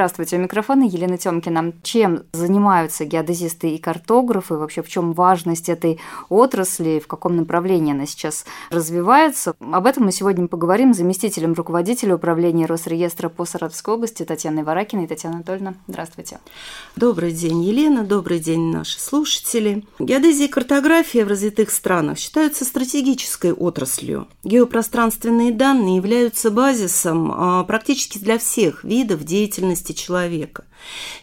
Здравствуйте, у микрофона Елена Тёмкина. Чем занимаются геодезисты и картографы? Вообще, в чем важность этой отрасли? В каком направлении она сейчас развивается? Об этом мы сегодня поговорим с заместителем руководителя управления Росреестра по Саратовской области Татьяной Варакиной. Татьяна Анатольевна, здравствуйте. Добрый день, Елена. Добрый день, наши слушатели. Геодезия и картография в развитых странах считаются стратегической отраслью. Геопространственные данные являются базисом а, практически для всех видов деятельности деятельности человека.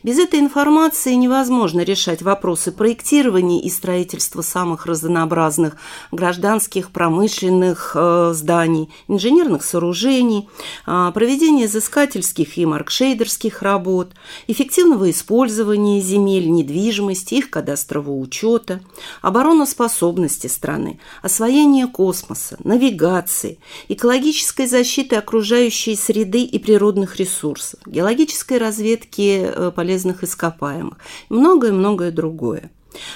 Без этой информации невозможно решать вопросы проектирования и строительства самых разнообразных гражданских, промышленных э, зданий, инженерных сооружений, э, проведения изыскательских и маркшейдерских работ, эффективного использования земель, недвижимости, их кадастрового учета, обороноспособности страны, освоения космоса, навигации, экологической защиты окружающей среды и природных ресурсов, геологической разведки Э, полезных ископаемых, многое-многое другое.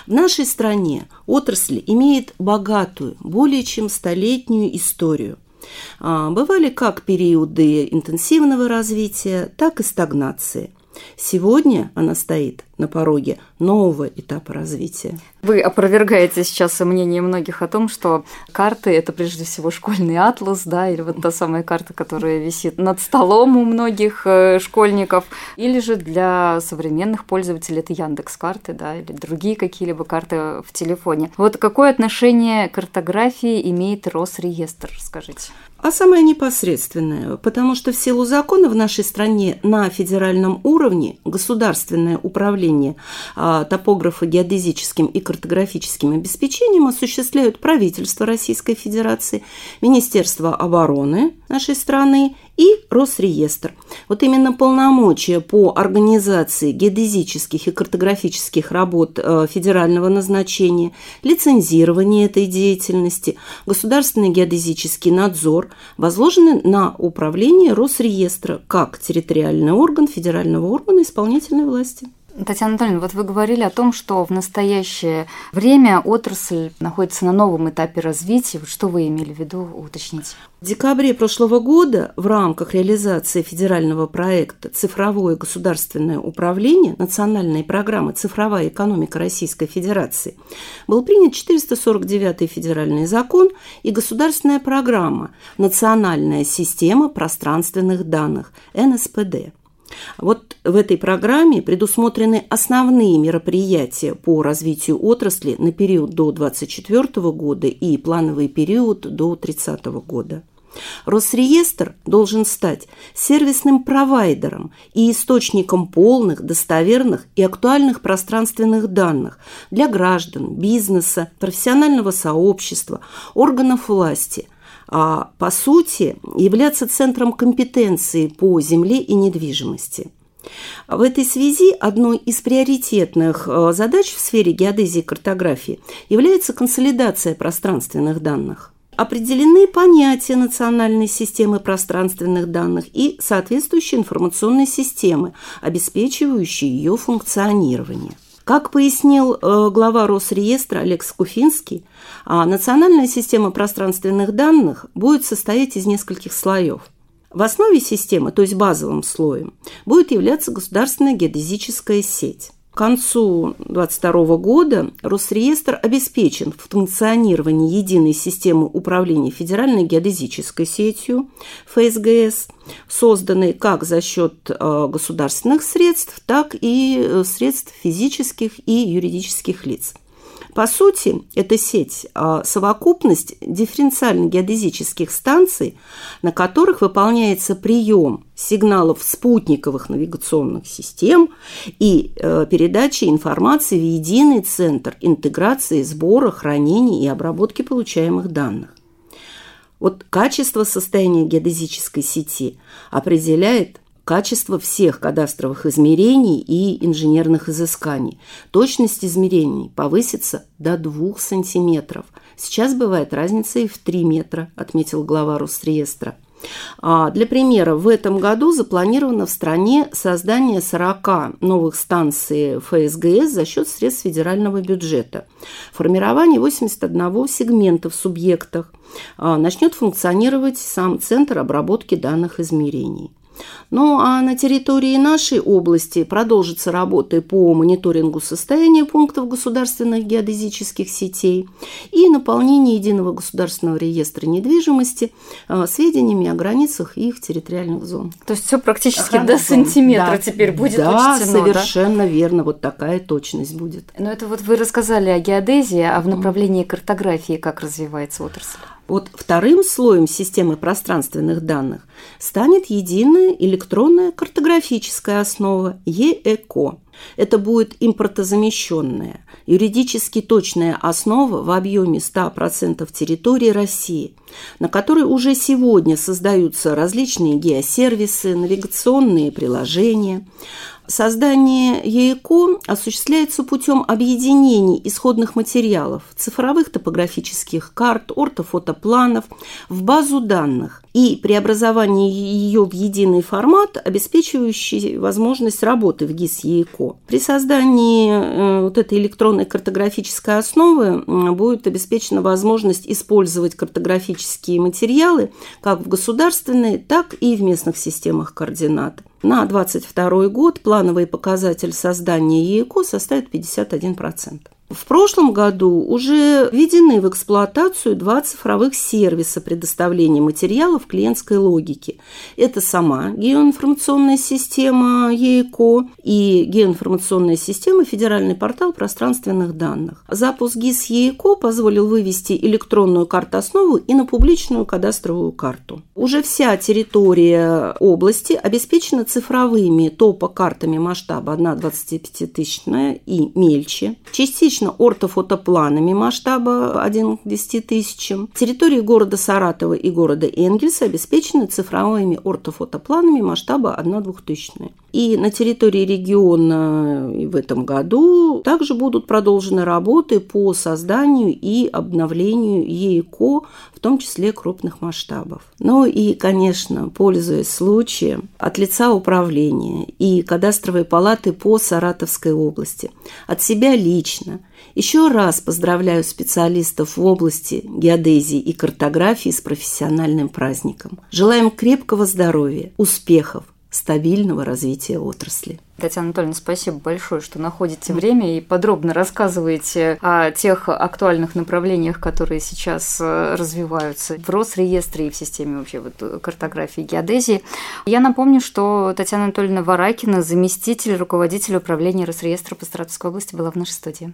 В нашей стране отрасль имеет богатую, более чем столетнюю историю. А, бывали как периоды интенсивного развития, так и стагнации – Сегодня она стоит на пороге нового этапа развития. Вы опровергаете сейчас мнение многих о том, что карты – это прежде всего школьный атлас, да, или вот та самая карта, которая висит над столом у многих э, школьников, или же для современных пользователей это Яндекс карты, да, или другие какие-либо карты в телефоне. Вот какое отношение к картографии имеет Росреестр, скажите? а самое непосредственное, потому что в силу закона в нашей стране на федеральном уровне государственное управление а, топографо-геодезическим и картографическим обеспечением осуществляют правительство Российской Федерации, Министерство обороны нашей страны и Росреестр. Вот именно полномочия по организации геодезических и картографических работ э, федерального назначения, лицензирование этой деятельности, государственный геодезический надзор возложены на управление Росреестра как территориальный орган федерального органа исполнительной власти. Татьяна Анатольевна, вот вы говорили о том, что в настоящее время отрасль находится на новом этапе развития. Что вы имели в виду уточнить? В декабре прошлого года в рамках реализации федерального проекта «Цифровое государственное управление» национальной программы «Цифровая экономика Российской Федерации» был принят 449-й федеральный закон и государственная программа «Национальная система пространственных данных» НСПД – вот в этой программе предусмотрены основные мероприятия по развитию отрасли на период до 2024 года и плановый период до 2030 года. Росреестр должен стать сервисным провайдером и источником полных, достоверных и актуальных пространственных данных для граждан, бизнеса, профессионального сообщества, органов власти – а по сути являться центром компетенции по земле и недвижимости. В этой связи одной из приоритетных э, задач в сфере геодезии и картографии является консолидация пространственных данных. Определены понятия национальной системы пространственных данных и соответствующие информационные системы, обеспечивающие ее функционирование. Как пояснил э, глава Росреестра Олег Скуфинский, а, национальная система пространственных данных будет состоять из нескольких слоев. В основе системы, то есть базовым слоем, будет являться государственная геодезическая сеть. К концу 2022 года Росреестр обеспечен в функционировании единой системы управления Федеральной геодезической сетью ФСГС, созданной как за счет э, государственных средств, так и э, средств физических и юридических лиц. По сути, эта сеть – совокупность дифференциально-геодезических станций, на которых выполняется прием сигналов спутниковых навигационных систем и э, передача информации в единый центр интеграции, сбора, хранения и обработки получаемых данных. Вот качество состояния геодезической сети определяет качество всех кадастровых измерений и инженерных изысканий. Точность измерений повысится до 2 сантиметров. Сейчас бывает разница и в 3 метра, отметил глава Росреестра. А для примера, в этом году запланировано в стране создание 40 новых станций ФСГС за счет средств федерального бюджета. Формирование 81 сегмента в субъектах. А, начнет функционировать сам Центр обработки данных измерений. Ну а на территории нашей области продолжится работа по мониторингу состояния пунктов государственных геодезических сетей и наполнение единого государственного реестра недвижимости а, сведениями о границах их территориальных зон. То есть все практически Охрана до сантиметра да. теперь будет да, учтено, совершенно да? верно, вот такая точность будет. Но это вот вы рассказали о геодезии, а в направлении картографии как развивается отрасль? Вот вторым слоем системы пространственных данных станет единая электронная картографическая основа ЕЭКО. Это будет импортозамещенная, юридически точная основа в объеме 100% территории России, на которой уже сегодня создаются различные геосервисы, навигационные приложения, Создание ЕЭКО осуществляется путем объединений исходных материалов, цифровых топографических карт, ортофотопланов в базу данных и преобразование ее в единый формат, обеспечивающий возможность работы в ГИС ЕЭКО. При создании э, вот этой электронной картографической основы будет обеспечена возможность использовать картографические материалы как в государственной, так и в местных системах координат. На 2022 год плановый показатель создания ЕЭКО составит 51%. В прошлом году уже введены в эксплуатацию два цифровых сервиса предоставления материалов клиентской логики. Это сама геоинформационная система ЕЭКО и геоинформационная система Федеральный портал пространственных данных. Запуск ГИС ЕЭКО позволил вывести электронную карту-основу и на публичную кадастровую карту. Уже вся территория области обеспечена цифровыми топокартами масштаба 1,25 тысячная и мельче. Частично частично ортофотопланами масштаба 1 к 10 тысячам. Территории города Саратова и города Энгельса обеспечены цифровыми ортофотопланами масштаба 1 двухтысячная. И на территории региона в этом году также будут продолжены работы по созданию и обновлению ЕИКО, в том числе крупных масштабов. Ну и, конечно, пользуясь случаем, от лица управления и кадастровой палаты по Саратовской области, от себя лично еще раз поздравляю специалистов в области геодезии и картографии с профессиональным праздником. Желаем крепкого здоровья, успехов, стабильного развития отрасли. Татьяна Анатольевна, спасибо большое, что находите время и подробно рассказываете о тех актуальных направлениях, которые сейчас э, развиваются в Росреестре и в системе вообще вот картографии и геодезии. Я напомню, что Татьяна Анатольевна Варакина, заместитель руководителя управления Росреестра по Саратовской области, была в нашей студии.